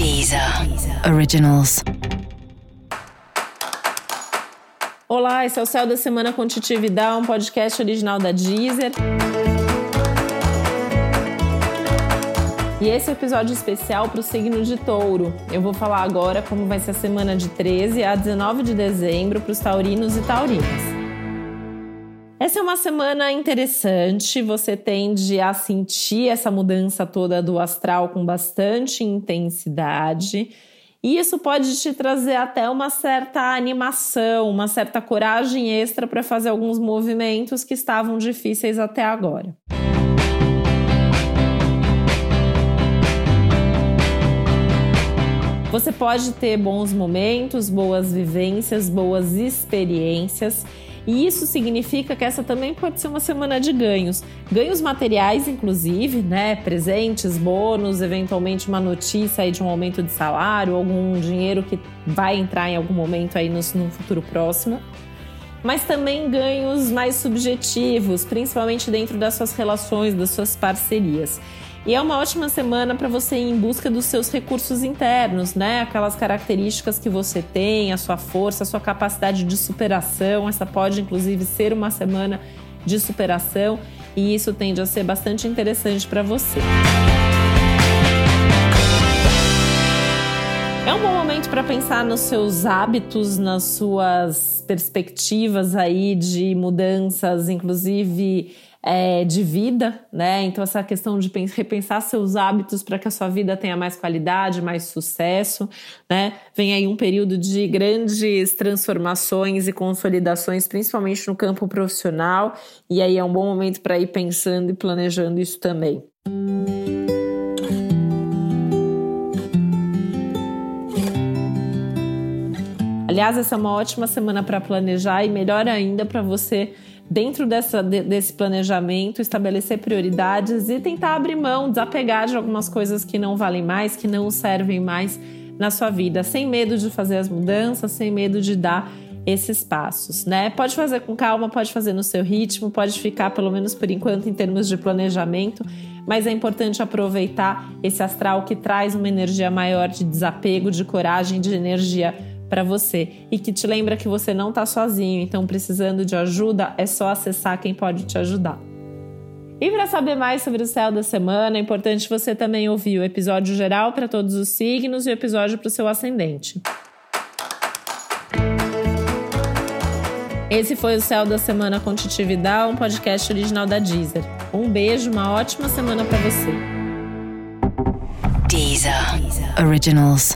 Deezer. Originals. Olá, esse é o Céu da Semana com Titi Vidal, um podcast original da Deezer. E esse é um episódio especial para o signo de touro. Eu vou falar agora como vai ser a semana de 13 a 19 de dezembro para os taurinos e taurinas. Essa é uma semana interessante, você tende a sentir essa mudança toda do astral com bastante intensidade. E isso pode te trazer até uma certa animação, uma certa coragem extra para fazer alguns movimentos que estavam difíceis até agora. Você pode ter bons momentos, boas vivências, boas experiências e isso significa que essa também pode ser uma semana de ganhos. Ganhos materiais, inclusive, né? Presentes, bônus, eventualmente uma notícia aí de um aumento de salário, algum dinheiro que vai entrar em algum momento aí no, no futuro próximo mas também ganhos mais subjetivos, principalmente dentro das suas relações, das suas parcerias. E é uma ótima semana para você ir em busca dos seus recursos internos, né? Aquelas características que você tem, a sua força, a sua capacidade de superação. Essa pode, inclusive, ser uma semana de superação e isso tende a ser bastante interessante para você. É um bom momento para pensar nos seus hábitos, nas suas perspectivas aí de mudanças, inclusive é, de vida, né? Então, essa questão de repensar seus hábitos para que a sua vida tenha mais qualidade, mais sucesso, né? Vem aí um período de grandes transformações e consolidações, principalmente no campo profissional, e aí é um bom momento para ir pensando e planejando isso também. Aliás, essa é uma ótima semana para planejar e melhor ainda para você dentro dessa, desse planejamento, estabelecer prioridades e tentar abrir mão, desapegar de algumas coisas que não valem mais, que não servem mais na sua vida, sem medo de fazer as mudanças, sem medo de dar esses passos, né? Pode fazer com calma, pode fazer no seu ritmo, pode ficar pelo menos por enquanto em termos de planejamento, mas é importante aproveitar esse astral que traz uma energia maior de desapego, de coragem, de energia para você e que te lembra que você não está sozinho, então precisando de ajuda, é só acessar quem pode te ajudar. E para saber mais sobre o céu da semana, é importante você também ouvir o episódio geral para todos os signos e o episódio para o seu ascendente. Esse foi o Céu da Semana com Titi Vidal, um podcast original da Deezer. Um beijo, uma ótima semana para você. Deezer. Originals.